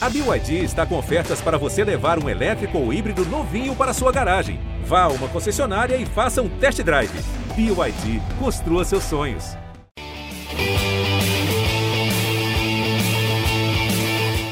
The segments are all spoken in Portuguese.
A BYD está com ofertas para você levar um elétrico ou híbrido novinho para sua garagem. Vá a uma concessionária e faça um test drive. BYD, construa seus sonhos.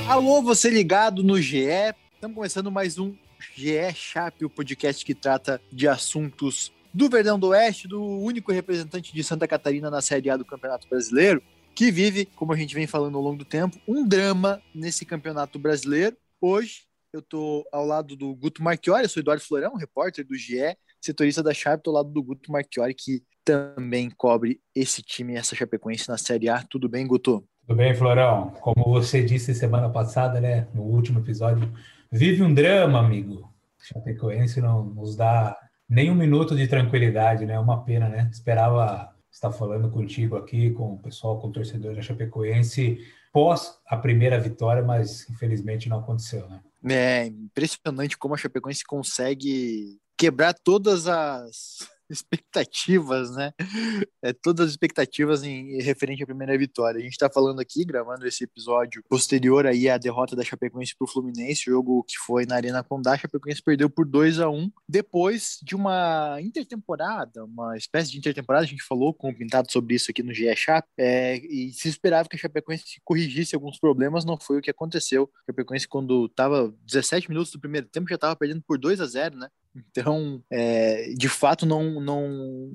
Alô, você ligado no GE? Estamos começando mais um GE Chap, o podcast que trata de assuntos do Verdão do Oeste, do único representante de Santa Catarina na Série A do Campeonato Brasileiro que vive, como a gente vem falando ao longo do tempo, um drama nesse campeonato brasileiro. Hoje eu estou ao lado do Guto Marchiori, sou Eduardo Florão, repórter do GE, setorista da Sharp, ao lado do Guto Marchiori, que também cobre esse time, essa Chapecoense na Série A. Tudo bem, Guto? Tudo bem, Florão. Como você disse semana passada, né, no último episódio, vive um drama, amigo. Chapecoense não nos dá nem um minuto de tranquilidade, né? Uma pena, né? Esperava estar falando contigo aqui, com o pessoal, com o torcedor da Chapecoense, pós a primeira vitória, mas infelizmente não aconteceu, né? É impressionante como a Chapecoense consegue quebrar todas as expectativas, né? É, todas as expectativas em, referente à primeira vitória. A gente está falando aqui, gravando esse episódio posterior aí à derrota da Chapecoense para o Fluminense, jogo que foi na Arena Condá. A Chapecoense perdeu por 2 a 1 depois de uma intertemporada, uma espécie de intertemporada. A gente falou com o Pintado sobre isso aqui no GE Chap, é, e se esperava que a Chapecoense corrigisse alguns problemas, não foi o que aconteceu. A Chapecoense, quando estava 17 minutos do primeiro tempo, já estava perdendo por 2 a 0 né? Então, é, de fato, não, não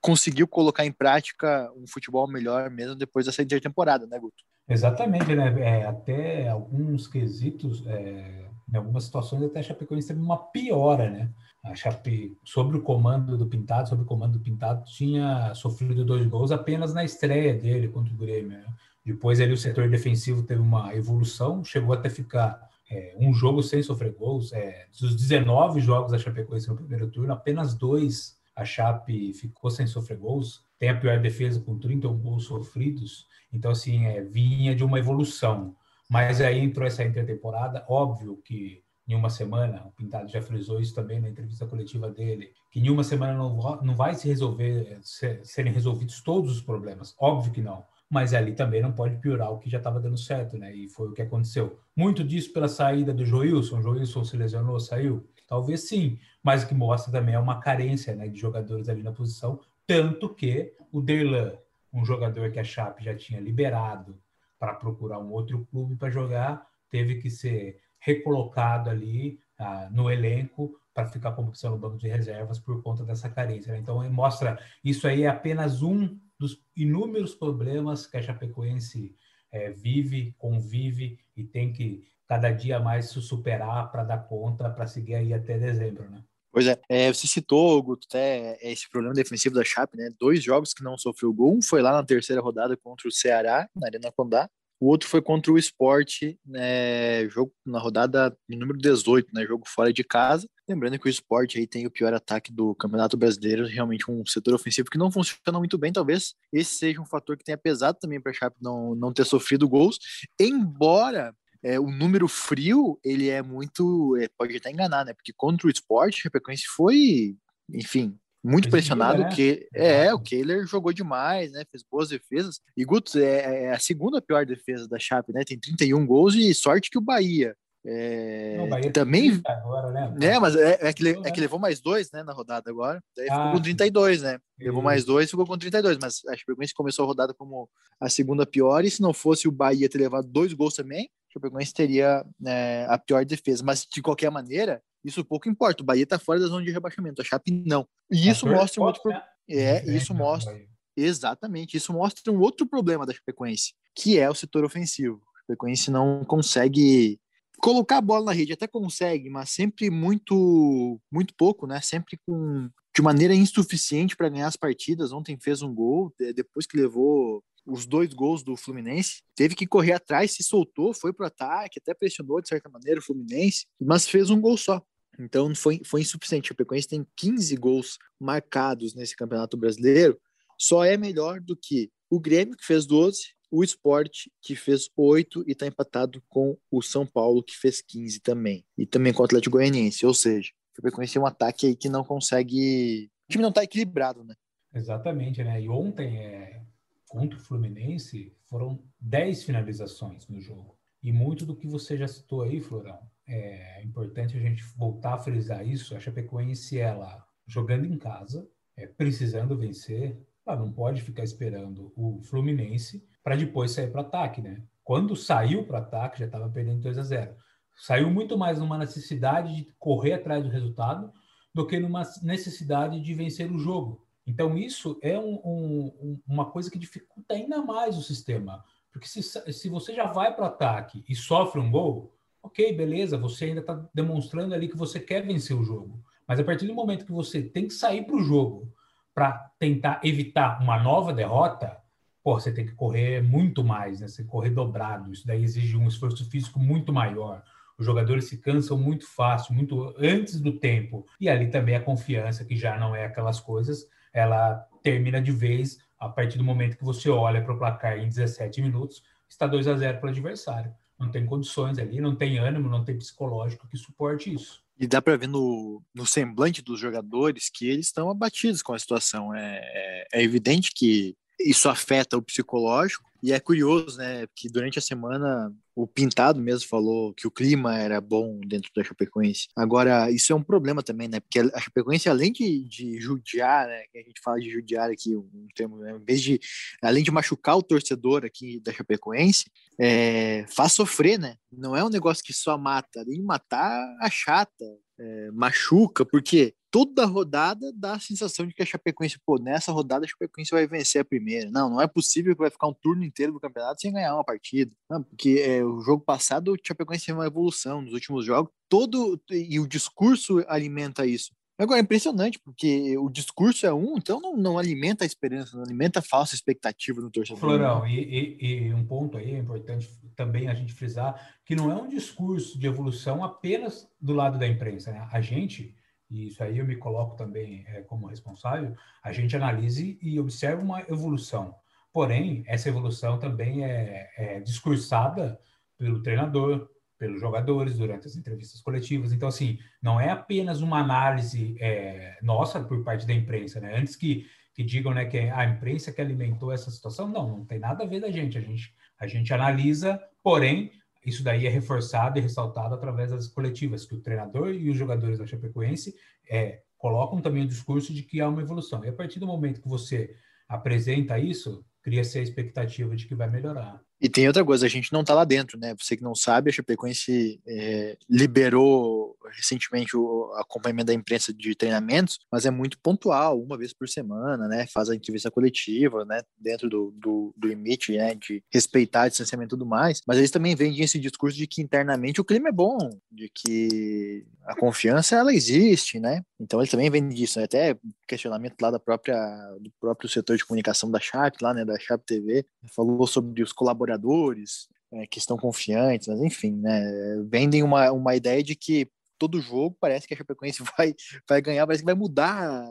conseguiu colocar em prática um futebol melhor mesmo depois dessa intertemporada, né, Guto? Exatamente, né? É, até alguns quesitos, é, em algumas situações, até a Chapecoense teve uma piora, né? A Chape, sobre o comando do Pintado, sobre o comando do Pintado, tinha sofrido dois gols apenas na estreia dele contra o Grêmio. Né? Depois ali o setor defensivo teve uma evolução, chegou até ficar é, um jogo sem sofrer gols. É, dos 19 jogos da Chapecoense no primeiro turno, apenas dois a Chape ficou sem sofrer gols. Tem a pior defesa com 31 gols sofridos. Então, assim, é, vinha de uma evolução. Mas aí entrou essa intertemporada. Óbvio que em uma semana, o Pintado já frisou isso também na entrevista coletiva dele, que em uma semana não, não vai se resolver, ser, serem resolvidos todos os problemas. Óbvio que não mas ali também não pode piorar o que já estava dando certo, né? E foi o que aconteceu. Muito disso pela saída do Joilson, Joilson se lesionou, saiu? Talvez sim, mas o que mostra também é uma carência né, de jogadores ali na posição, tanto que o Derlan, um jogador que a Chape já tinha liberado para procurar um outro clube para jogar, teve que ser recolocado ali ah, no elenco para ficar como opção no banco de reservas por conta dessa carência. Né? Então, mostra isso aí é apenas um dos inúmeros problemas que a Chapecoense é, vive, convive e tem que cada dia mais se superar para dar conta, para seguir aí até dezembro, né? Pois é, é você citou, Guto, até esse problema defensivo da Chape, né? Dois jogos que não sofreu gol, um foi lá na terceira rodada contra o Ceará, na Arena Condá, o outro foi contra o Sport, né, jogo na rodada número 18, né, jogo fora de casa. Lembrando que o Sport aí tem o pior ataque do Campeonato Brasileiro, realmente um setor ofensivo que não funciona muito bem. Talvez esse seja um fator que tenha pesado também para a Chape não, não ter sofrido gols, embora é, o número frio ele é muito. É, pode até enganar, né? Porque contra o Sport, a Chapecoense foi, enfim, muito pressionado, né? que é, o Kehler jogou demais, né? Fez boas defesas. E Guto é, é, a segunda pior defesa da Chape, né? Tem 31 gols e sorte que o Bahia. É, Não, Bahia também. Agora, né? É, mas é, é, que, é que levou mais dois, né, na rodada agora. Daí ah, ficou com 32, né? Levou mais dois, ficou com 32. Mas a Chapecoense começou a rodada como a segunda pior. E se não fosse o Bahia ter levado dois gols também, a Chapecoense teria é, a pior defesa. Mas de qualquer maneira, isso pouco importa. O Bahia está fora da zona de rebaixamento, a Chape não. E isso mostra um outro problema. É, isso mostra. Exatamente. Isso mostra um outro problema da Chapecoense, que é o setor ofensivo. A Chapecoense não consegue colocar a bola na rede, até consegue, mas sempre muito muito pouco, né? Sempre com de maneira insuficiente para ganhar as partidas. Ontem fez um gol, depois que levou os dois gols do Fluminense, teve que correr atrás, se soltou, foi para o ataque, até pressionou de certa maneira o Fluminense, mas fez um gol só. Então foi, foi insuficiente. O Chapecoense tem 15 gols marcados nesse Campeonato Brasileiro, só é melhor do que o Grêmio, que fez 12, o Sport, que fez 8 e está empatado com o São Paulo, que fez 15 também. E também com o Atlético Goianiense. Ou seja, o Chapecoense é um ataque aí que não consegue. O time não está equilibrado, né? Exatamente, né? E ontem, é... contra o Fluminense, foram 10 finalizações no jogo. E muito do que você já citou aí, Florão, é importante a gente voltar a frisar isso. A Chapecoense, ela jogando em casa, é, precisando vencer, ela não pode ficar esperando o Fluminense para depois sair para ataque, né? Quando saiu para ataque, já estava perdendo 2 a 0. Saiu muito mais numa necessidade de correr atrás do resultado do que numa necessidade de vencer o jogo. Então, isso é um, um, uma coisa que dificulta ainda mais o sistema. Porque se, se você já vai para o ataque e sofre um gol, ok, beleza, você ainda está demonstrando ali que você quer vencer o jogo. Mas a partir do momento que você tem que sair para o jogo para tentar evitar uma nova derrota, pô, você tem que correr muito mais, né? Você correr dobrado. Isso daí exige um esforço físico muito maior. Os jogadores se cansam muito fácil, muito antes do tempo. E ali também a confiança, que já não é aquelas coisas, ela termina de vez a partir do momento que você olha para o placar em 17 minutos, está 2 a 0 para o adversário. Não tem condições ali, não tem ânimo, não tem psicológico que suporte isso. E dá para ver no, no, semblante dos jogadores que eles estão abatidos com a situação. É, é, é evidente que isso afeta o psicológico, e é curioso, né, que durante a semana o Pintado mesmo falou que o clima era bom dentro da Chapecoense. Agora, isso é um problema também, né? Porque a Chapecoense, além de, de judiar, né? A gente fala de judiar aqui, um termo, né? Em vez de, além de machucar o torcedor aqui da Chapecoense, é, faz sofrer, né? Não é um negócio que só mata, de matar, a chata, é, machuca, porque toda rodada dá a sensação de que a Chapecoense, pô, nessa rodada a Chapecoense vai vencer a primeira. Não, não é possível que vai ficar um turno inteiro do campeonato sem ganhar uma partida. Não, porque é, o jogo passado o Chapecoense teve uma evolução nos últimos jogos, todo e o discurso alimenta isso. Agora é impressionante, porque o discurso é um, então não, não alimenta a esperança, não alimenta a falsa expectativa no torcedor. Florão, e, e, e, um ponto aí é importante também a gente frisar, que não é um discurso de evolução apenas do lado da imprensa. Né? A gente, e isso aí eu me coloco também é, como responsável, a gente analise e observa uma evolução. Porém, essa evolução também é, é discursada pelo treinador, pelos jogadores durante as entrevistas coletivas. Então, assim, não é apenas uma análise é, nossa por parte da imprensa, né? Antes que, que digam né, que a imprensa que alimentou essa situação, não, não tem nada a ver da gente. A gente, a gente analisa, porém, isso daí é reforçado e ressaltado através das coletivas, que o treinador e os jogadores da Chapecoense é, colocam também o discurso de que há uma evolução. E a partir do momento que você apresenta isso, cria-se a expectativa de que vai melhorar. E tem outra coisa, a gente não está lá dentro, né? Você que não sabe, a Chapecoense é, liberou recentemente o acompanhamento da imprensa de treinamentos, mas é muito pontual, uma vez por semana, né? Faz a entrevista coletiva, né? Dentro do, do, do limite, né? De respeitar distanciamento e tudo mais. Mas eles também vendem esse discurso de que internamente o clima é bom, de que a confiança ela existe, né? Então eles também vendem disso, né? até questionamento lá da própria do próprio setor de comunicação da Chape, lá, né? Da Chape TV, falou sobre os colaboradores jogadores é, que estão confiantes, mas enfim, né, vendem uma, uma ideia de que todo jogo parece que a Chapecoense vai, vai ganhar, parece que vai mudar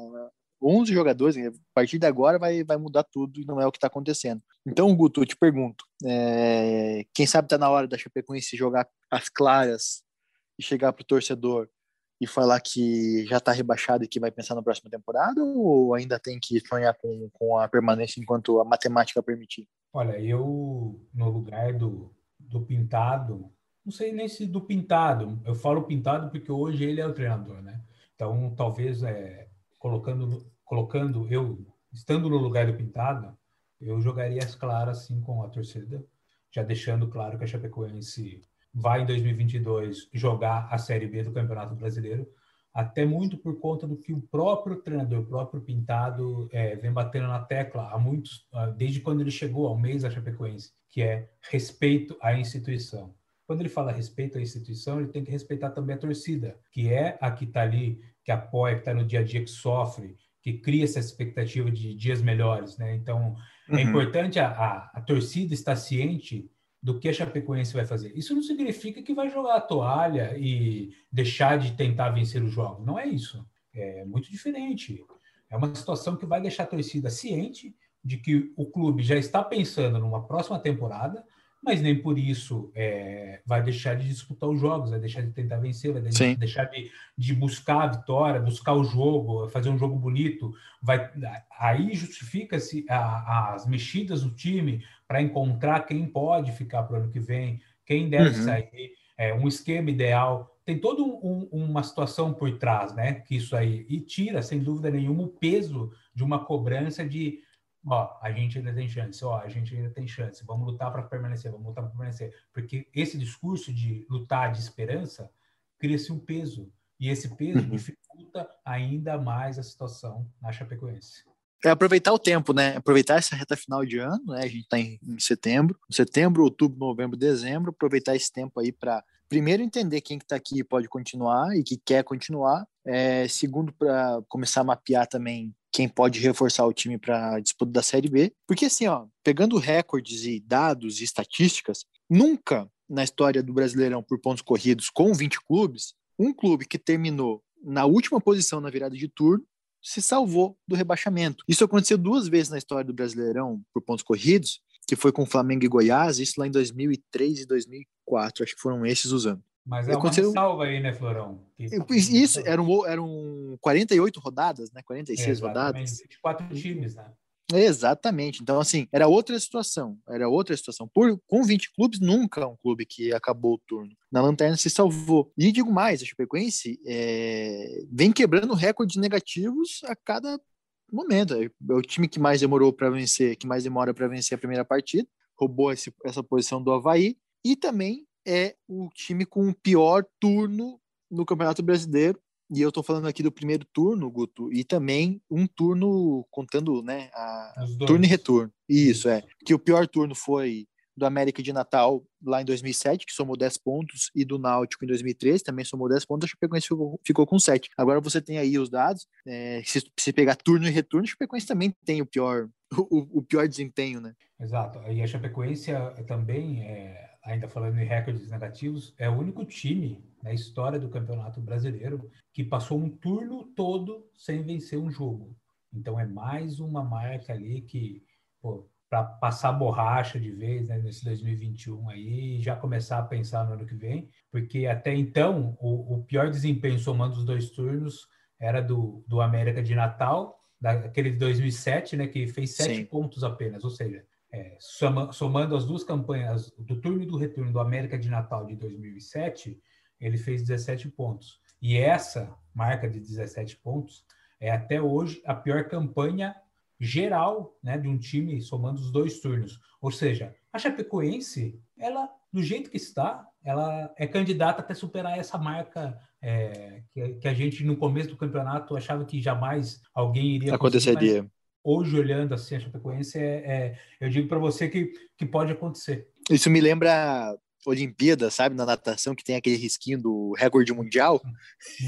11 jogadores, a partir de agora vai, vai mudar tudo e não é o que está acontecendo. Então, Guto, eu te pergunto, é, quem sabe está na hora da Chapecoense jogar as claras e chegar para o torcedor e falar que já está rebaixado e que vai pensar na próxima temporada ou ainda tem que sonhar com, com a permanência enquanto a matemática permitir? Olha, eu no lugar do, do Pintado, não sei nem se do Pintado, eu falo Pintado porque hoje ele é o treinador, né? Então, talvez é, colocando, colocando eu, estando no lugar do Pintado, eu jogaria as claras assim com a torcida, já deixando claro que a Chapecoense vai em 2022 jogar a Série B do Campeonato Brasileiro, até muito por conta do que o próprio treinador, o próprio Pintado, é, vem batendo na tecla há muitos, desde quando ele chegou ao mês da Chapecoense, que é respeito à instituição. Quando ele fala respeito à instituição, ele tem que respeitar também a torcida, que é a que está ali, que apoia, que está no dia a dia, que sofre, que cria essa expectativa de dias melhores, né? Então, é uhum. é importante a, a, a torcida estar ciente do que a Chapecoense vai fazer. Isso não significa que vai jogar a toalha e deixar de tentar vencer o jogo. Não é isso. É muito diferente. É uma situação que vai deixar a torcida ciente de que o clube já está pensando numa próxima temporada, mas nem por isso é, vai deixar de disputar os jogos, vai deixar de tentar vencer, vai Sim. deixar de, de, buscar a vitória, buscar o jogo, fazer um jogo bonito. Vai, aí justifica-se as mexidas do time para encontrar quem pode ficar para o ano que vem, quem deve uhum. sair, é, um esquema ideal. Tem toda um, uma situação por trás, né? Que isso aí e tira, sem dúvida nenhuma, o peso de uma cobrança de ó, a gente ainda tem chance, ó, a gente ainda tem chance, vamos lutar para permanecer, vamos lutar para permanecer. Porque esse discurso de lutar de esperança cria-se um peso. E esse peso uhum. dificulta ainda mais a situação na Chapecoense. É aproveitar o tempo, né? Aproveitar essa reta final de ano, né? A gente está em, em, setembro, setembro, outubro, novembro, dezembro. Aproveitar esse tempo aí para primeiro entender quem que está aqui pode continuar e que quer continuar. É, segundo, para começar a mapear também quem pode reforçar o time para a disputa da Série B. Porque assim, ó, pegando recordes e dados e estatísticas, nunca na história do Brasileirão por pontos corridos com 20 clubes, um clube que terminou na última posição na virada de turno se salvou do rebaixamento. Isso aconteceu duas vezes na história do Brasileirão por pontos corridos, que foi com Flamengo e Goiás, isso lá em 2003 e 2004, acho que foram esses os anos. Mas é aconteceu... uma salva aí, né, Florão? Que... Isso, eram, eram 48 rodadas, né? 46 é, rodadas. 24 times, né? Exatamente. Então, assim, era outra situação. Era outra situação. Por, com 20 clubes, nunca um clube que acabou o turno. Na lanterna se salvou. E digo mais, a Chapecoense é, vem quebrando recordes negativos a cada momento. É o time que mais demorou para vencer, que mais demora para vencer a primeira partida. Roubou esse, essa posição do Havaí. E também é o time com o pior turno no Campeonato Brasileiro. E eu estou falando aqui do primeiro turno, Guto, e também um turno contando, né, a turno e retorno. Isso, é. Que o pior turno foi do América de Natal lá em 2007, que somou 10 pontos, e do Náutico em 2013, também somou 10 pontos, a Chapecoense ficou, ficou com 7. Agora você tem aí os dados, é, se você pegar turno e retorno, a Chapecoense também tem o pior, o, o pior desempenho, né? Exato, e a Chapecoense é, também é ainda falando em recordes negativos, é o único time na história do Campeonato Brasileiro que passou um turno todo sem vencer um jogo. Então é mais uma marca ali que, para passar borracha de vez né, nesse 2021 aí e já começar a pensar no ano que vem, porque até então o, o pior desempenho somando os dois turnos era do, do América de Natal, daquele de 2007, né, que fez sete Sim. pontos apenas, ou seja, é, soma, somando as duas campanhas do turno e do retorno do América de Natal de 2007, ele fez 17 pontos. E essa marca de 17 pontos é até hoje a pior campanha geral né, de um time somando os dois turnos. Ou seja, a Chapecoense, ela, do jeito que está, ela é candidata até superar essa marca é, que, que, a gente, no começo do campeonato, achava que jamais alguém iria aconteceria hoje olhando assim a Chapecoense, é, é eu digo para você que, que pode acontecer. Isso me lembra Olimpíada, sabe, na natação, que tem aquele risquinho do recorde mundial. Uhum.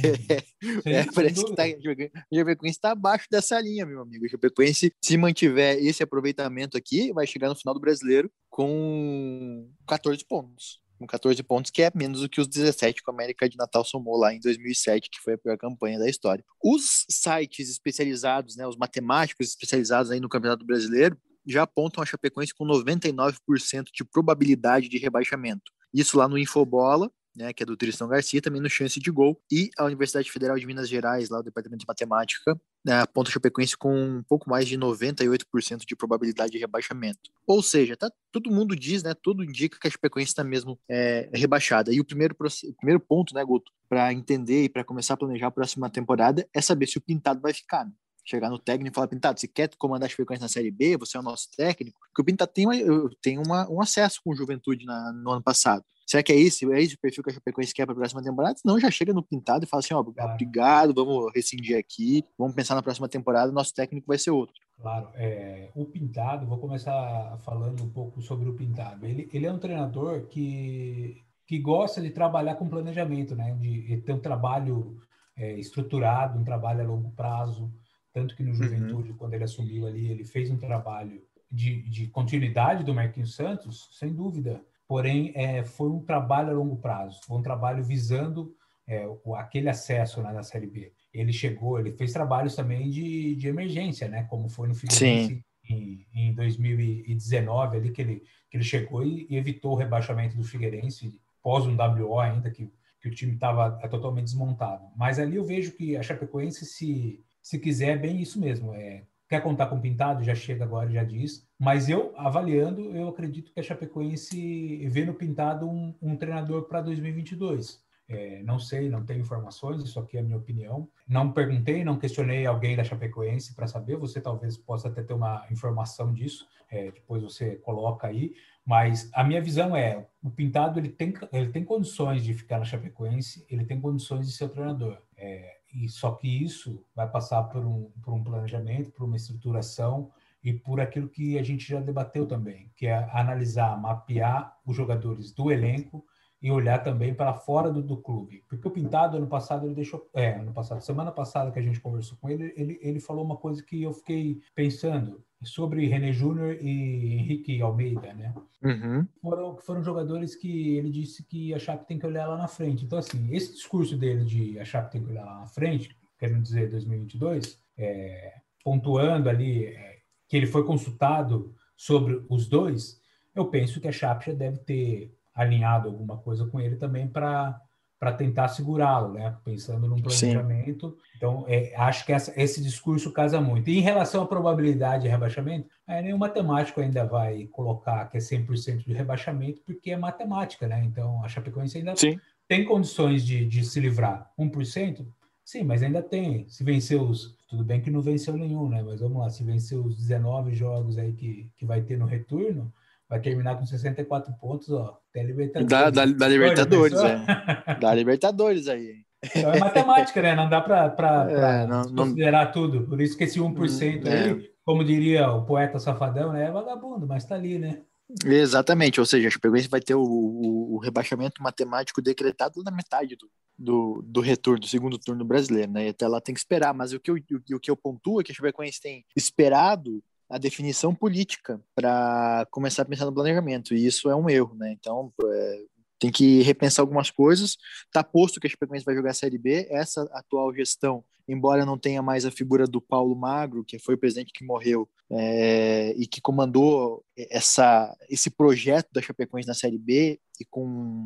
é, parece que tá, a Chapecoense está abaixo dessa linha, meu amigo. A Chapecoense, se mantiver esse aproveitamento aqui, vai chegar no final do brasileiro com 14 pontos com 14 pontos, que é menos do que os 17 que o América de Natal somou lá em 2007, que foi a pior campanha da história. Os sites especializados, né, os matemáticos especializados aí no Campeonato Brasileiro, já apontam a Chapecoense com 99% de probabilidade de rebaixamento. Isso lá no Infobola, né, que é do Tristão Garcia, também no Chance de Gol, e a Universidade Federal de Minas Gerais, lá o Departamento de Matemática, né, aponta a Chapecoense com um pouco mais de 98% de probabilidade de rebaixamento. Ou seja, tá, todo mundo diz, né, tudo indica que a Chapecoense está mesmo é, rebaixada. E o primeiro, o primeiro ponto, né, Guto, para entender e para começar a planejar a próxima temporada é saber se o Pintado vai ficar. Né? chegar no técnico e falar, Pintado, você quer comandar a Chapecoense na Série B? Você é o nosso técnico? Porque o Pintado tem, uma, tem uma, um acesso com o Juventude na, no ano passado. Será que é isso? É esse o perfil que a Chapecoense quer para a próxima temporada? Não, já chega no pintado e fala assim, ó, claro. obrigado, vamos rescindir aqui, vamos pensar na próxima temporada, nosso técnico vai ser outro. Claro, é, o Pintado, vou começar falando um pouco sobre o Pintado. Ele, ele é um treinador que, que gosta de trabalhar com planejamento, né? De ter um trabalho é, estruturado, um trabalho a longo prazo. Tanto que no uhum. Juventude, uhum. quando ele assumiu ali, ele fez um trabalho de, de continuidade do Marquinhos Santos, sem dúvida porém é, foi um trabalho a longo prazo, foi um trabalho visando é, aquele acesso né, na Série B. Ele chegou, ele fez trabalhos também de, de emergência, né, como foi no Figueirense em, em 2019, ali que ele, que ele chegou e, e, evitou o rebaixamento do Figueirense, pós um WO ainda, que, que o time estava é, totalmente desmontado. Mas ali eu vejo que a Chapecoense, se, se quiser, é bem isso mesmo, é quer contar com Pintado, já chega agora já diz. Mas eu, avaliando, eu acredito que a Chapecoense vê no Pintado um, um treinador para 2022. É, não sei, não tenho informações, isso aqui é a minha opinião. Não perguntei, não questionei alguém da Chapecoense para saber, você talvez possa até ter uma informação disso, é, depois você coloca aí. Mas a minha visão é, o Pintado ele tem, ele tem condições de ficar na Chapecoense, ele tem condições de ser o treinador. É, e só que isso vai passar por um, por um planejamento, por uma estruturação e por aquilo que a gente já debateu também, que é analisar, mapear os jogadores do elenco e olhar também para fora do, do clube. Porque o Pintado, ano passado, ele deixou. É, ano passado, semana passada que a gente conversou com ele, ele, ele falou uma coisa que eu fiquei pensando sobre René Júnior e Henrique Almeida, né? Uhum. Foram, foram jogadores que ele disse que a Chape tem que olhar lá na frente. Então, assim, esse discurso dele de a Chape tem que olhar lá na frente, querendo dizer 2022, é, pontuando ali é, que ele foi consultado sobre os dois, eu penso que a Chape já deve ter alinhado alguma coisa com ele também para para tentar segurá-lo, né? Pensando num planejamento. Sim. Então, é, acho que essa, esse discurso casa muito. E em relação à probabilidade de rebaixamento, é, nenhum matemático ainda vai colocar que é 100% de rebaixamento, porque é matemática, né? Então, a Chapecoense ainda Sim. tem condições de, de se livrar. 1%? Sim, mas ainda tem. Se vencer os. Tudo bem que não venceu nenhum, né? Mas vamos lá, se vencer os 19 jogos aí que, que vai ter no retorno, vai terminar com 64 pontos, ó. Tem Libertadores. Da, da, da Libertadores, é. Da Libertadores aí. Então é matemática, né? Não dá para é, considerar não... tudo. Por isso que esse 1% é. aí, como diria o poeta Safadão, né? É vagabundo, mas tá ali, né? Exatamente, ou seja, a Chapecoense vai ter o, o, o, rebaixamento matemático decretado na metade do, do, do, retorno, do segundo turno brasileiro, né? E até lá tem que esperar, mas o que eu, o, o que eu pontuo é que a Chapecoense tem esperado a definição política para começar a pensar no planejamento, e isso é um erro, né? Então, é, tem que repensar algumas coisas. Tá posto que a Chapecoense vai jogar a Série B. Essa atual gestão, embora não tenha mais a figura do Paulo Magro, que foi o presidente que morreu é, e que comandou essa, esse projeto da Chapecoense na Série B e com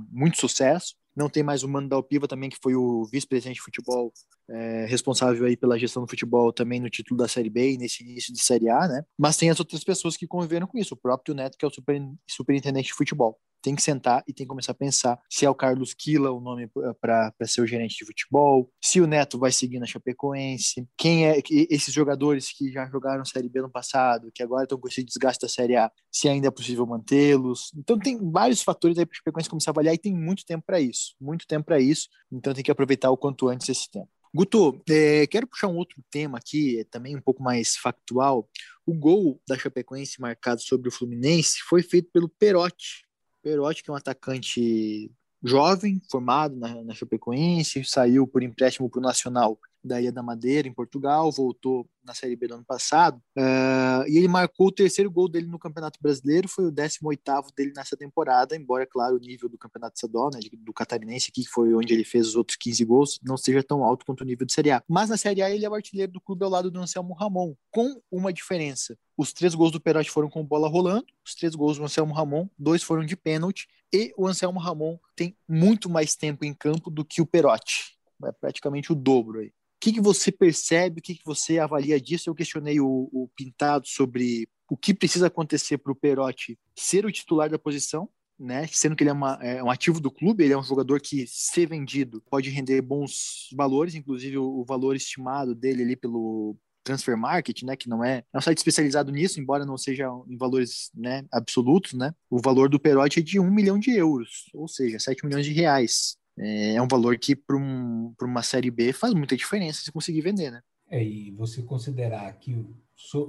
muito sucesso, não tem mais o Mano Dalpiva também, que foi o vice-presidente de futebol, é, responsável aí pela gestão do futebol também no título da Série B e nesse início de Série A, né? Mas tem as outras pessoas que conviveram com isso, o próprio Neto, que é o super, superintendente de futebol tem que sentar e tem que começar a pensar se é o Carlos Quila o nome para ser o gerente de futebol, se o Neto vai seguir na Chapecoense, quem é esses jogadores que já jogaram Série B no passado, que agora estão com esse desgaste da Série A, se ainda é possível mantê-los. Então tem vários fatores aí para a Chapecoense começar a avaliar e tem muito tempo para isso, muito tempo para isso. Então tem que aproveitar o quanto antes esse tempo. Guto, é, quero puxar um outro tema aqui, é também um pouco mais factual. O gol da Chapecoense marcado sobre o Fluminense foi feito pelo Perotti, Perotti, que é um atacante jovem, formado na, na Chapecoense, saiu por empréstimo para o Nacional da Ilha da Madeira, em Portugal, voltou na Série B do ano passado, uh, e ele marcou o terceiro gol dele no Campeonato Brasileiro, foi o 18º dele nessa temporada, embora, claro, o nível do Campeonato Estadual, né, do Catarinense aqui, que foi onde ele fez os outros 15 gols, não seja tão alto quanto o nível de Série A. Mas na Série A ele é o artilheiro do clube ao lado do Anselmo Ramon, com uma diferença. Os três gols do Perotti foram com bola rolando, os três gols do Anselmo Ramon, dois foram de pênalti, e o Anselmo Ramon tem muito mais tempo em campo do que o Perotti. É praticamente o dobro aí. O que, que você percebe, o que, que você avalia disso? Eu questionei o, o Pintado sobre o que precisa acontecer para o Perotti ser o titular da posição, né? Sendo que ele é, uma, é, um ativo do clube, ele é um jogador que, se vendido, pode render bons valores, inclusive o, o valor estimado dele ali pelo Transfer Market, né? Que não é, é um site especializado nisso, embora não seja em valores né, absolutos, né? O valor do Perotti é de um milhão de euros, ou seja, 7 milhões de reais é, é um valor que para um, uma Série B faz muita diferença se conseguir vender, né? É, e você considerar que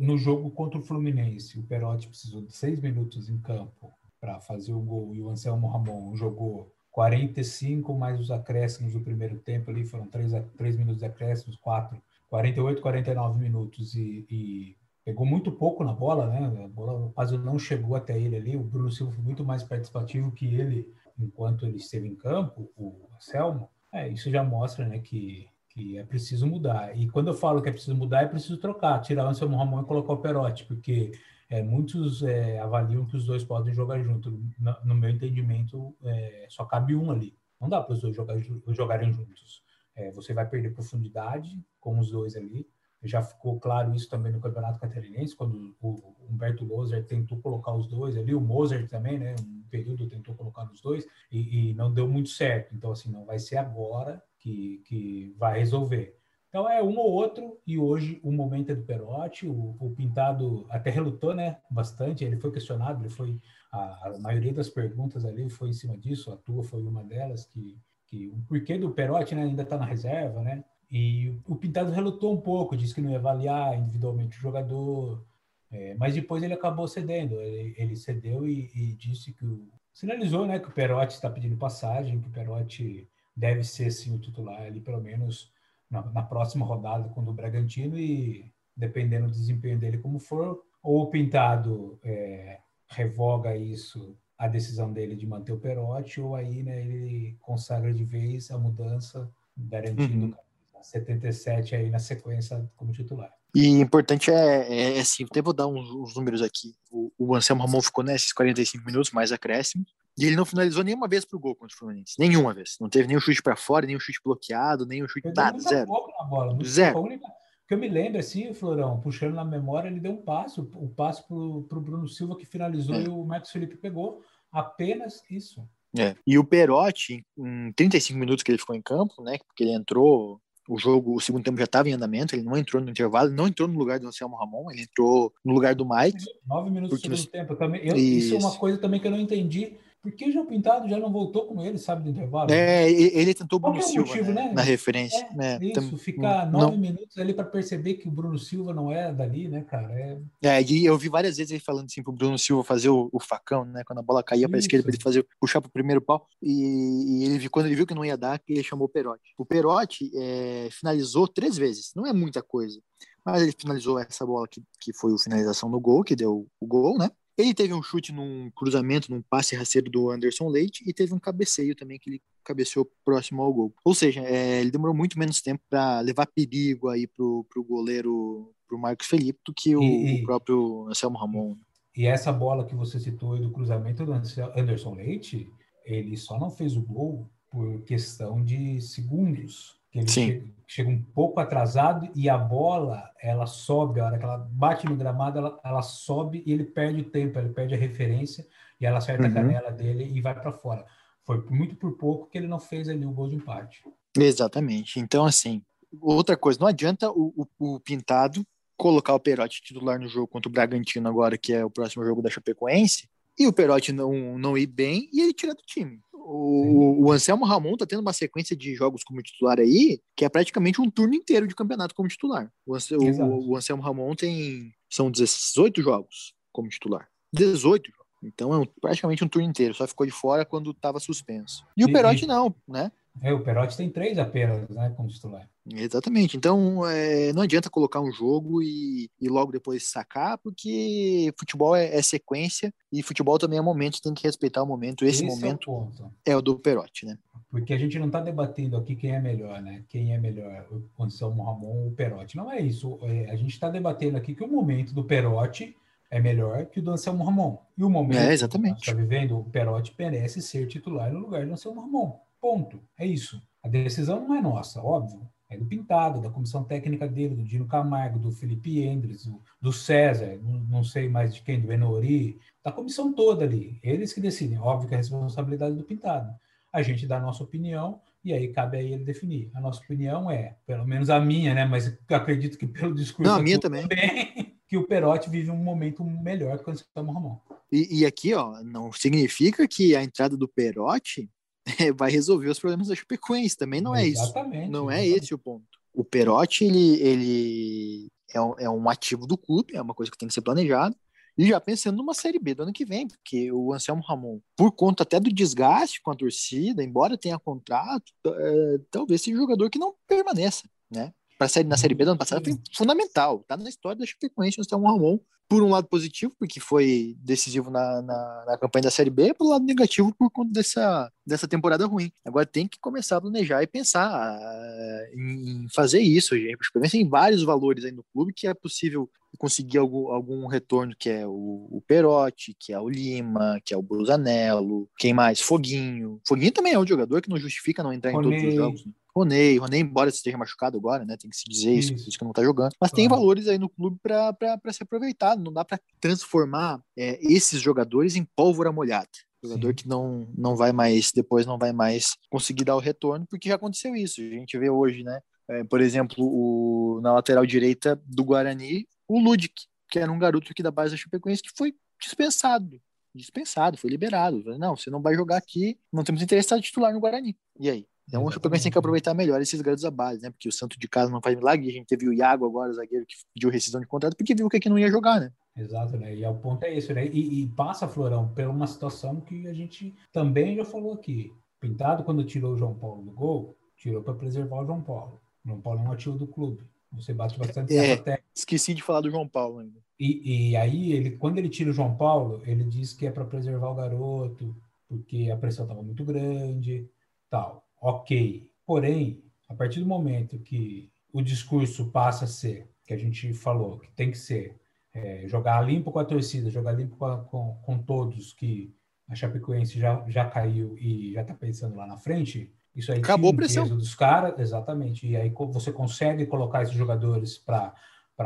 no jogo contra o Fluminense, o Perotti precisou de seis minutos em campo para fazer o gol e o Anselmo Ramon jogou 45 mais os acréscimos do primeiro tempo ali, foram três, três minutos de acréscimos, quatro, 48, 49 minutos e, e pegou muito pouco na bola, né? A bola quase não chegou até ele ali. O Bruno Silva foi muito mais participativo que ele enquanto ele esteve em campo, o Selmo, é, isso já mostra né, que, que é preciso mudar. E quando eu falo que é preciso mudar, é preciso trocar, tirar o Anselmo Ramon e colocar o Perotti, porque é, muitos é, avaliam que os dois podem jogar junto. No, no meu entendimento, é, só cabe um ali. Não dá para os dois jogar, jogarem juntos. É, você vai perder profundidade com os dois ali. Já ficou claro isso também no Campeonato Catarinense, quando o Humberto Loser tentou colocar os dois ali, o Moser também, né? Um período tentou colocar os dois e, e não deu muito certo. Então, assim, não vai ser agora que, que vai resolver. Então é um ou outro, e hoje o momento é do Perotti, o, o, Pintado até relutou, né, bastante, ele foi questionado, ele foi, a, a, maioria das perguntas ali foi em cima disso, a tua foi uma delas, que, que o porquê do Perotti, né, ainda está na reserva, né, e o Pintado relutou um pouco, disse que não ia avaliar individualmente o jogador, é, mas depois ele acabou cedendo. Ele, ele cedeu e, e, disse que o, sinalizou, né, que o Perotti está pedindo passagem, que o Perotti deve ser sim o titular ali pelo menos na, na próxima rodada contra o Bragantino e dependendo do desempenho dele como for, ou o Pintado é, revoga isso a decisão dele de manter o Perotti, ou aí né, ele consagra de vez a mudança, garantindo uhum. 77 aí na sequência como titular. E importante é, é, é assim, até vou dar uns, uns números aqui. O, o Anselmo Ramon ficou nesses 45 minutos, mais acréscimo, e ele não finalizou nenhuma vez pro gol contra o Fluminense. Nenhuma vez. Não teve nenhum chute para fora, nenhum chute bloqueado, nenhum chute, nada, zero. Na bola, zero. Única, que eu me lembro, assim, Florão, puxando na memória, ele deu um passo, o um passo pro, pro Bruno Silva que finalizou é. e o Marcos Felipe pegou. Apenas isso. É. E o Perotti, em 35 minutos que ele ficou em campo, né? Porque ele entrou o jogo, o segundo tempo já estava em andamento, ele não entrou no intervalo, não entrou no lugar do Anselmo Ramon, ele entrou no lugar do Mike. Nove minutos do segundo tempo. Também, eu, isso. isso é uma coisa também que eu não entendi por que o João Pintado já não voltou com ele, sabe, do intervalo? É, ele tentou o Bruno é Silva motivo, né? na referência. É, né? Isso, ficar nove não... minutos ali para perceber que o Bruno Silva não é dali, né, cara? É... é, e eu vi várias vezes ele falando assim pro Bruno Silva fazer o, o facão, né? Quando a bola caía para a esquerda, para ele fazer, puxar pro primeiro pau. E, e, ele, quando ele viu que não ia dar, ele chamou o Perotti. O Perotti é, finalizou três vezes, não é muita coisa. Mas ele finalizou essa bola que, que foi a finalização no gol, que deu o gol, né? Ele teve um chute num cruzamento, num passe rasteiro do Anderson Leite e teve um cabeceio também que ele cabeceou próximo ao gol. Ou seja, é, ele demorou muito menos tempo para levar perigo aí pro, pro goleiro, pro Marcos Felipe, do que o, e, o próprio Anselmo Ramon. E essa bola que você citou aí do cruzamento do Anderson Leite, ele só não fez o gol por questão de segundos que ele chega, chega, um pouco atrasado e a bola ela sobe, a hora que ela bate no gramado, ela, ela sobe e ele perde o tempo, ele perde a referência e ela acerta uhum. a canela dele e vai para fora. Foi muito por pouco que ele não fez ali o gol de empate. Exatamente. Então, assim, outra coisa, não adianta o, o, o Pintado colocar o Perotti titular no jogo contra o Bragantino agora, que é o próximo jogo da Chapecoense, e o Perotti não, não ir bem e ele tira do time. O, o, Anselmo Ramon tá tendo uma sequência de jogos como titular aí, que é praticamente um turno inteiro de campeonato como titular. O, o, o Anselmo Ramon tem. São 18 jogos como titular. 18 jogos. Então é um, praticamente um turno inteiro, só ficou de fora quando estava suspenso. E o Perotti não, né? É, o Perotti tem três apenas, né, como titular. Exatamente. Então, é, não adianta colocar um jogo e, e logo depois sacar, porque futebol é, é, sequência e futebol também é momento, tem que respeitar o momento. Esse, Esse momento é o, é o, do Perotti, né? Porque a gente não está debatendo aqui quem é melhor, né? Quem é melhor, o Anselmo Ramon ou o Perotti. Não é isso. É, a gente está debatendo aqui que o momento do Perotti é melhor que o do Anselmo Ramon. E o momento é, exatamente. que está vivendo, o Perotti merece ser titular no lugar do Anselmo Ramon. Ponto. É isso. A decisão não é nossa, óbvio. É do Pintado, da comissão técnica dele, do Dino Camargo, do Felipe Endres, do, do César, não, não, sei mais de quem, do Enori, da comissão toda ali. Eles que decidem. Óbvio que é a responsabilidade do Pintado. A gente dá a nossa opinião e aí cabe a ele definir. A nossa opinião é, pelo menos a minha, né? Mas acredito que pelo discurso. Não, a minha também. também. Que o Perotti vive um momento melhor que o Anselmo Ramon. E, e aqui, ó, não significa que a entrada do Perotti vai resolver os problemas da Chapecoense. Também não é exatamente, isso. Não é exatamente. é esse o ponto. O Perotti, ele, ele é, um, é um ativo do clube, é uma coisa que tem que ser planejado. E já pensando numa Série B do ano que vem, porque o Anselmo Ramon, por conta até do desgaste com a torcida, embora tenha contrato, é, talvez seja um jogador que não permaneça, né? Para série na Série B do ano passado foi fundamental, tá na história da Chapecoense o Anselmo Ramon por um lado positivo, porque foi decisivo na, na, na, campanha da Série B, por um lado negativo por conta dessa, dessa temporada ruim. Agora tem que começar a planejar e pensar uh, em, fazer isso, gente. Pensa em vários valores aí no clube que é possível conseguir algum, algum retorno, que é o, o Perotti, que é o Lima, que é o Brusanello, quem mais? Foguinho. Foguinho também é um jogador que não justifica não entrar Ronei. em todos os jogos. Né? Ronei, Ronei, embora esteja machucado agora, né? Tem que se dizer isso, isso, isso que não tá jogando. Mas tem valores aí no clube para se aproveitar. Não dá para transformar é, esses jogadores em pólvora molhada. Jogador Sim. que não, não vai mais, depois não vai mais conseguir dar o retorno, porque já aconteceu isso. A gente vê hoje, né? É, por exemplo, o, na lateral direita do Guarani, o Ludic, que era um garoto aqui da base da Chapecoense que foi dispensado. Dispensado, foi liberado. Não, você não vai jogar aqui, não temos interesse em titular no Guarani. E aí? Então o Chapecoense tem que aproveitar melhor esses garotos da base, né? Porque o Santo de casa não faz milagre. A gente teve o Iago agora, zagueiro, que pediu rescisão de contrato, porque viu que aqui não ia jogar, né? Exato, né? E o ponto é esse, né? E, e, passa, Florão, por uma situação que a gente também já falou aqui. Pintado, quando tirou o João Paulo do gol, tirou para preservar o João Paulo. O João Paulo é um ativo do clube. Você bate bastante é, até. Esqueci de falar do João Paulo ainda. E, e aí, ele, quando ele tira o João Paulo, ele diz que é para preservar o garoto, porque a pressão estava muito grande, tal. Ok. Porém, a partir do momento que o discurso passa a ser, que a gente falou, que tem que ser é, jogar limpo com a torcida, jogar limpo com, a, com, com, todos, que a Chapecoense já, já caiu e já está pensando lá na frente, isso aí acabou a pressão dos caras, exatamente. E aí você consegue colocar esses jogadores para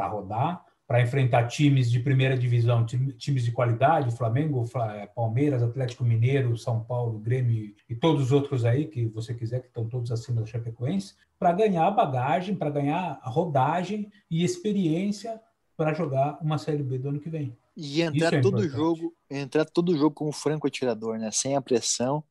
rodar, para enfrentar times de primeira divisão, times de qualidade, Flamengo, é, Palmeiras, Atlético Mineiro, São Paulo, Grêmio e todos os outros aí que você quiser, que estão todos acima da Chapecoense, para ganhar bagagem, para ganhar rodagem e experiência para jogar uma Série B do ano que vem. E entrar é todo jogo, entrar todo jogo como franco atirador, né? Sem a pressão,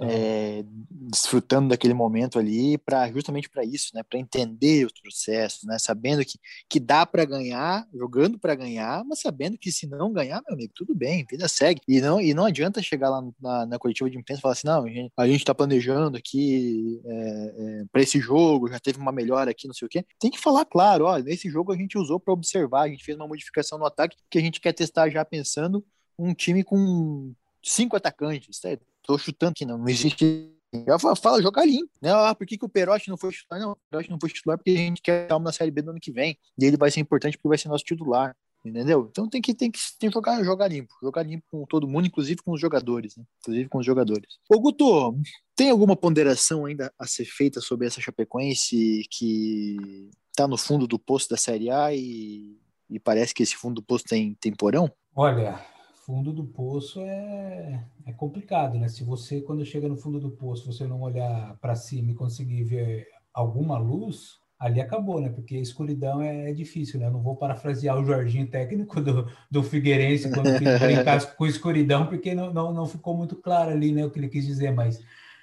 é, desfrutando daquele momento ali para justamente para isso, né? Para entender os processos, né? Sabendo que, que dá para ganhar, jogando para ganhar, mas sabendo que se não ganhar, meu amigo, tudo bem, vida segue. E não e não adianta chegar lá na, na coletiva de imprensa e falar assim, não, a gente está planejando aqui é, é, para esse jogo, já teve uma melhora aqui, não sei o quê. Tem que falar claro, ó, nesse jogo a gente usou para observar, a gente fez uma modificação no ataque que a gente quer testar já pensando um time com cinco atacantes, certo? Tô chutando que não, não existe. Ela fala, jogar limpo, né? Ah, por que, que o Perotti não foi titular? Não, o Perotti não foi titular porque a gente quer calma na Série B do ano que vem. E ele vai ser importante porque vai ser nosso titular. Entendeu? Então tem que, tem que, tem que jogar, jogar limpo. Jogar limpo com todo mundo, inclusive com os jogadores. Né? Inclusive com os jogadores. Ô, Guto, tem alguma ponderação ainda a ser feita sobre essa Chapecoense que tá no fundo do poço da Série A e, e parece que esse fundo do poço tem, tem porão? Olha, fundo do poço é, é complicado, né? Se você, quando chega no fundo do poço, você não olhar para cima e conseguir ver alguma luz, ali acabou, né? Porque escuridão é, é, difícil, né? Eu não vou parafrasear o Jorginho técnico do, do Figueirense quando brincar com escuridão, porque não, não, não ficou muito claro ali, né? O que ele quis dizer, mas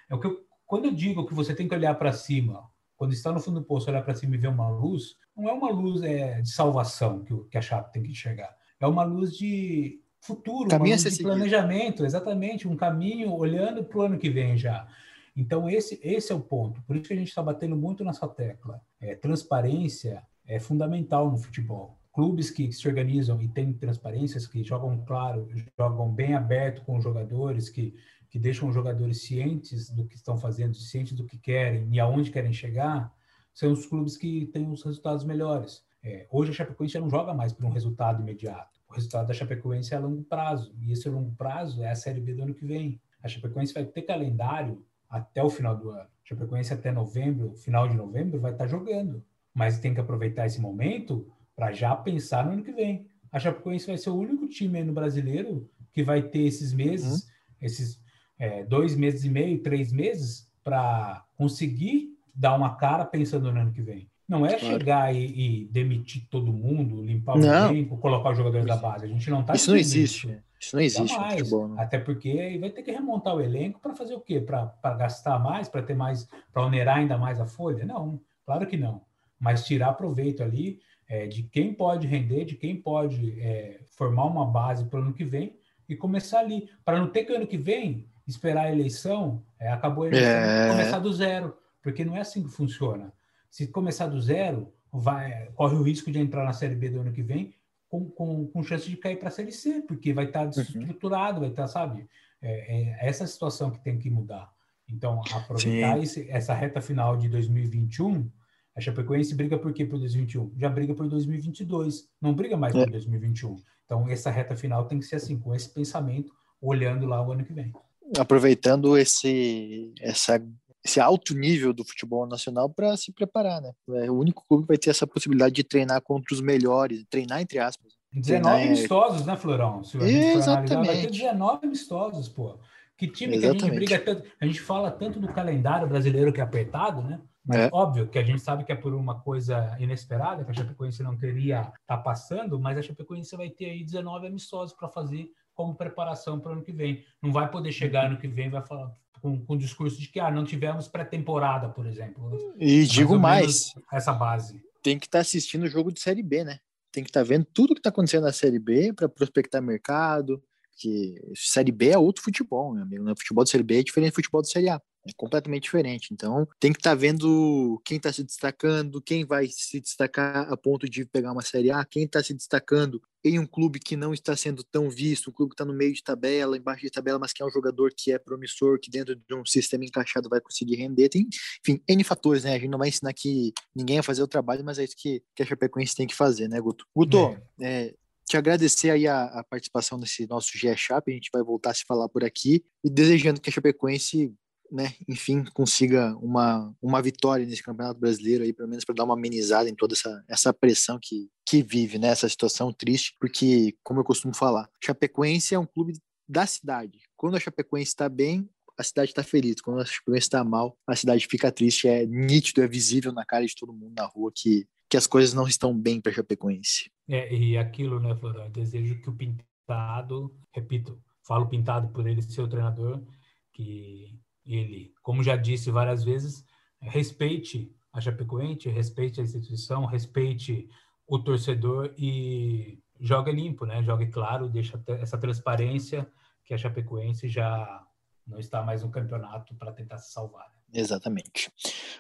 é o que eu, quando eu digo que você tem que olhar para cima, quando está no fundo do poço, olhar para cima e ver uma luz, não é uma luz é, de salvação que, que a chapa tem que enxergar. É uma luz de futuro, caminho um de planejamento, exatamente, um caminho olhando para o ano que vem já. Então, esse, esse é o ponto. Por isso que a gente está batendo muito nessa tecla. É, transparência é fundamental no futebol. Clubes que se organizam e têm transparências, que jogam claro, jogam bem aberto com os jogadores, que, que deixam os jogadores cientes do que estão fazendo, cientes do que querem e aonde querem chegar, são os clubes que têm os resultados melhores. É, hoje a Chapecoense já não joga mais por um resultado imediato resultado da Chapecoense é a longo prazo. E esse longo prazo é a Série B do ano que vem. A Chapecoense vai ter calendário até o final do ano. A Chapecoense até novembro, final de novembro, vai estar jogando. Mas tem que aproveitar esse momento para já pensar no ano que vem. A Chapecoense vai ser o único time no brasileiro que vai ter esses meses, uhum. esses é, dois meses e meio, três meses, para conseguir dar uma cara pensando no ano que vem. Não é claro. chegar e, e, demitir todo mundo, limpar o elenco, colocar os jogadores da base. A gente não está. Isso não existe. Isso, isso não existe futebol. Né? Até porque aí vai ter que remontar o elenco para fazer o quê? Para gastar mais, para ter mais, para onerar ainda mais a folha? Não, claro que não. Mas tirar proveito ali é, de quem pode render, de quem pode é, formar uma base para o ano que vem e começar ali. Para não ter que ano que vem esperar a eleição, é, acabou a eleição, é... começar do zero. Porque não é assim que funciona. Se começar do zero, vai, corre o risco de entrar na Série B do ano que vem com, com, com chance de cair para a Série C, porque vai estar tá desestruturado, uhum. vai estar, tá, sabe? É, é, essa situação que tem que mudar. Então, aproveitar esse, essa reta final de 2021 A Chapecoense briga por quê por 2021? Já briga por 2022, não briga mais é. por 2021. Então, essa reta final tem que ser assim, com esse pensamento, olhando lá o ano que vem. Aproveitando esse, essa, esse alto nível do futebol nacional para se preparar, né? É o único clube que vai ter essa possibilidade de treinar contra os melhores, treinar entre aspas. 19 amistosos, né, Florão? Se Exatamente. Vai ter 19 amistosos, pô. Que time Exatamente. que a gente briga tanto. A gente fala tanto do calendário brasileiro que é apertado, né? Mas é. óbvio que a gente sabe que é por uma coisa inesperada, que a Chapecoense não queria estar tá passando, mas a Chapecoense vai ter aí 19 amistosos para fazer como preparação para o ano que vem. Não vai poder chegar ano que vem vai falar com, com o discurso de que ah, não tivemos pré-temporada, por exemplo. E digo mais, essa base. Tem que estar tá assistindo o jogo de Série B, né? Tem que estar tá vendo tudo que está acontecendo na Série B para prospectar mercado, que Série B é outro futebol, meu amigo. O futebol de Série B é diferente do futebol de Série A. É completamente diferente. Então, tem que estar tá vendo quem está se destacando, quem vai se destacar a ponto de pegar uma Série A, quem está se destacando em um clube que não está sendo tão visto, um clube que está no meio de tabela, embaixo de tabela, mas que é um jogador que é promissor, que dentro de um sistema encaixado vai conseguir render. Tem, enfim, N fatores, né? A gente não vai ensinar aqui ninguém a fazer o trabalho, mas é isso que, que a Chapecoense tem que fazer, né, Guto? Guto, é. É, te agradecer aí a, a, participação nesse nosso GE Chap, a gente vai voltar a se falar por aqui, e desejando que a Chapecoense né, enfim, consiga uma, uma vitória nesse Campeonato Brasileiro aí, pelo menos para dar uma amenizada em toda essa, essa pressão que, que vive, né, essa situação triste, porque, como eu costumo falar, Chapecoense é um clube da cidade. Quando a Chapecoense está bem, a cidade está feliz. Quando a Chapecoense está mal, a cidade fica triste. É nítido, é visível na cara de todo mundo na rua que, que as coisas não estão bem para Chapecoense. É, e aquilo, né, Florão? Desejo que o Pintado, repito, falo Pintado por ele ser o treinador, que ele, como já disse várias vezes, respeite a Chapecoense, respeite a instituição, respeite o torcedor e jogue limpo, né? Jogue claro, deixa essa transparência que a Chapecoense já não está mais no campeonato para tentar se salvar. Exatamente.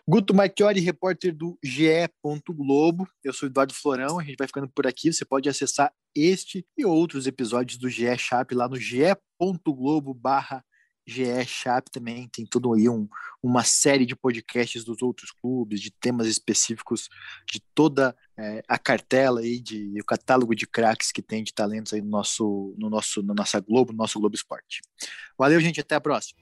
Guto Marchiori, repórter do GE. Globo. Eu sou Eduardo Florão, a gente vai ficando por aqui. Você pode acessar este e outros episódios do GE Chap lá no ge.globo barra GE Chap também tem tudo aí um, uma série de podcasts dos outros clubes, de temas específicos, de toda é, a cartela aí, de, o catálogo de craques que tem de talentos aí no nosso, no nosso, na nossa Globo, no nosso Globo Esporte. Valeu, gente, até a próxima.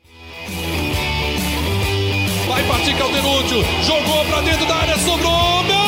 Vai partir Calderúcio, jogou para dentro da área, sobrou, meu